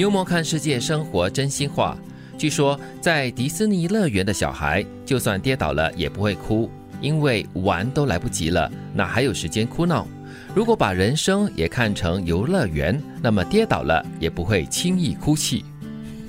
牛魔看世界，生活真心话。据说在迪士尼乐园的小孩，就算跌倒了也不会哭，因为玩都来不及了，哪还有时间哭闹？如果把人生也看成游乐园，那么跌倒了也不会轻易哭泣。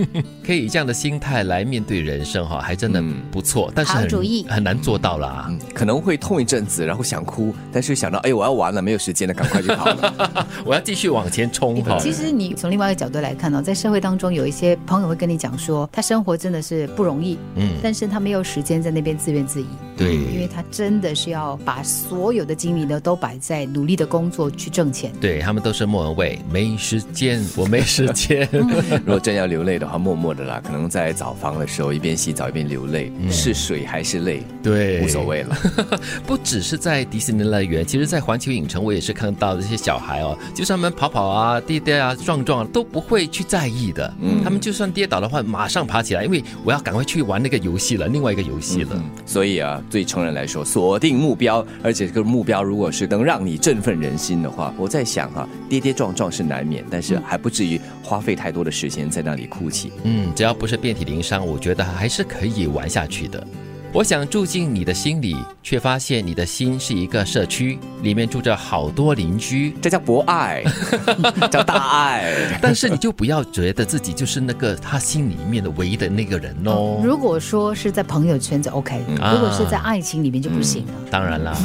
可以以这样的心态来面对人生哈，还真的不错。但是很主意很难做到啦，可能会痛一阵子，然后想哭，但是想到哎，我要完了，没有时间了，赶快就跑了。我要继续往前冲哈。其实你从另外一个角度来看呢，在社会当中有一些朋友会跟你讲说，他生活真的是不容易，嗯，但是他没有时间在那边自怨自艾，对，因为他真的是要把所有的精力呢都摆在努力的工作去挣钱。对他们都是莫文蔚，没时间，我没时间。如果真要流泪的话，默默的啦。可能在澡房的时候一边洗澡一边流泪，是水还是泪？对，无所谓了。不只是在迪士尼乐园，其实，在环球影城，我也是看到这些小孩哦，就算他们跑跑啊、跌跌啊、撞撞，都不会去在意的。嗯，他们就算跌倒的话，马上爬起来，因为我要赶快去玩那个游戏了，另外一个游戏了。所以啊，对成人来说，锁定目标，而且这个目标如果是能让你振奋人心的话，我在想哈，跌跌撞撞是难免，但是还不至于花费太多的时间在那里哭泣。嗯，只要。不是遍体鳞伤，我觉得还是可以玩下去的。我想住进你的心里，却发现你的心是一个社区，里面住着好多邻居，这叫博爱，叫大爱。但是你就不要觉得自己就是那个他心里面的唯一的那个人哦。如果说是在朋友圈就 OK，如果是在爱情里面就不行了。当然啦，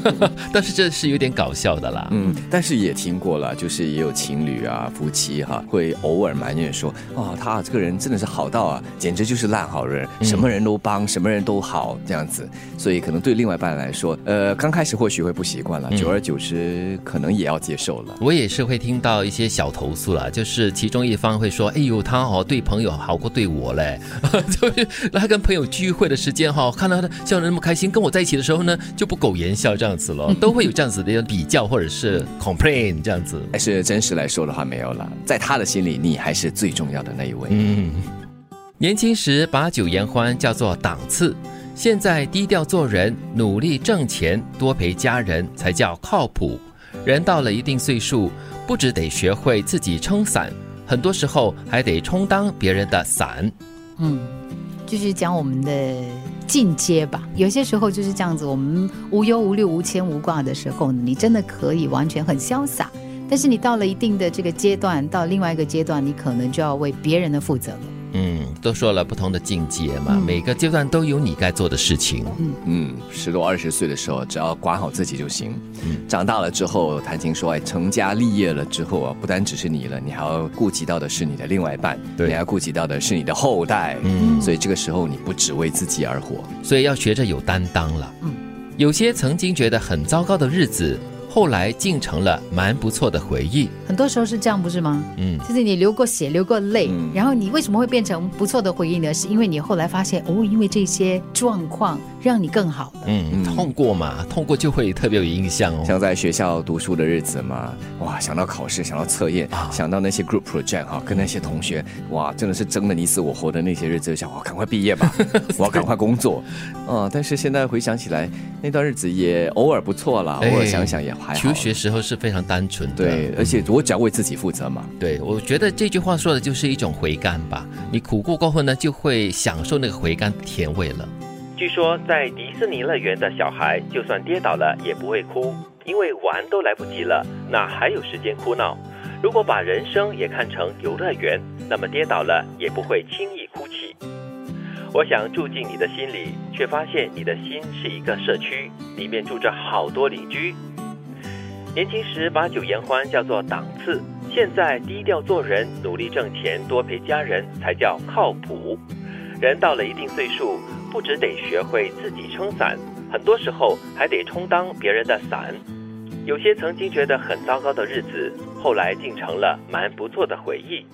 但是这是有点搞笑的啦。嗯，但是也听过了，就是也有情侣啊、夫妻哈，会偶尔埋怨说，啊，他这个人真的是好到啊，简直就是烂好人，什么人都帮，什么人都好。好这样子，所以可能对另外一半来说，呃，刚开始或许会不习惯了，久而久之可能也要接受了。我也是会听到一些小投诉了，就是其中一方会说：“哎呦，他好对朋友好过对我嘞。”就是他跟朋友聚会的时间哈，看到他笑得那么开心，跟我在一起的时候呢，就不苟言笑这样子了，都会有这样子的比较或者是 complain 这样子。还是真实来说的话，没有了，在他的心里，你还是最重要的那一位。嗯，年轻时把酒言欢叫做档次。现在低调做人，努力挣钱，多陪家人才叫靠谱。人到了一定岁数，不只得学会自己撑伞，很多时候还得充当别人的伞。嗯，就是讲我们的进阶吧。有些时候就是这样子，我们无忧无虑、无牵无挂的时候，你真的可以完全很潇洒。但是你到了一定的这个阶段，到另外一个阶段，你可能就要为别人的负责了。嗯，都说了不同的境界嘛，每个阶段都有你该做的事情。嗯嗯，十多二十岁的时候，只要管好自己就行。嗯，长大了之后，谈情说爱，成家立业了之后啊，不单只是你了，你还要顾及到的是你的另外一半，对，你还要顾及到的是你的后代。嗯，所以这个时候你不只为自己而活，所以要学着有担当了。嗯，有些曾经觉得很糟糕的日子。后来竟成了蛮不错的回忆，很多时候是这样，不是吗？嗯，就是你流过血，流过泪，然后你为什么会变成不错的回忆呢？是因为你后来发现，哦，因为这些状况让你更好。嗯，痛过嘛，痛过就会特别有印象哦。像在学校读书的日子嘛，哇，想到考试，想到测验，想到那些 group project 哈，跟那些同学，哇，真的是争的你死我活的那些日子，想我，赶快毕业吧，我要赶快工作。啊，但是现在回想起来，那段日子也偶尔不错了，偶尔想想也。求学时候是非常单纯的，对，而且我只要为自己负责嘛。对，我觉得这句话说的就是一种回甘吧。你苦过过后呢，就会享受那个回甘甜味了。据说在迪士尼乐园的小孩，就算跌倒了也不会哭，因为玩都来不及了，哪还有时间哭闹？如果把人生也看成游乐园，那么跌倒了也不会轻易哭泣。我想住进你的心里，却发现你的心是一个社区，里面住着好多邻居。年轻时把酒言欢叫做档次，现在低调做人，努力挣钱，多陪家人才叫靠谱。人到了一定岁数，不只得学会自己撑伞，很多时候还得充当别人的伞。有些曾经觉得很糟糕的日子，后来竟成了蛮不错的回忆。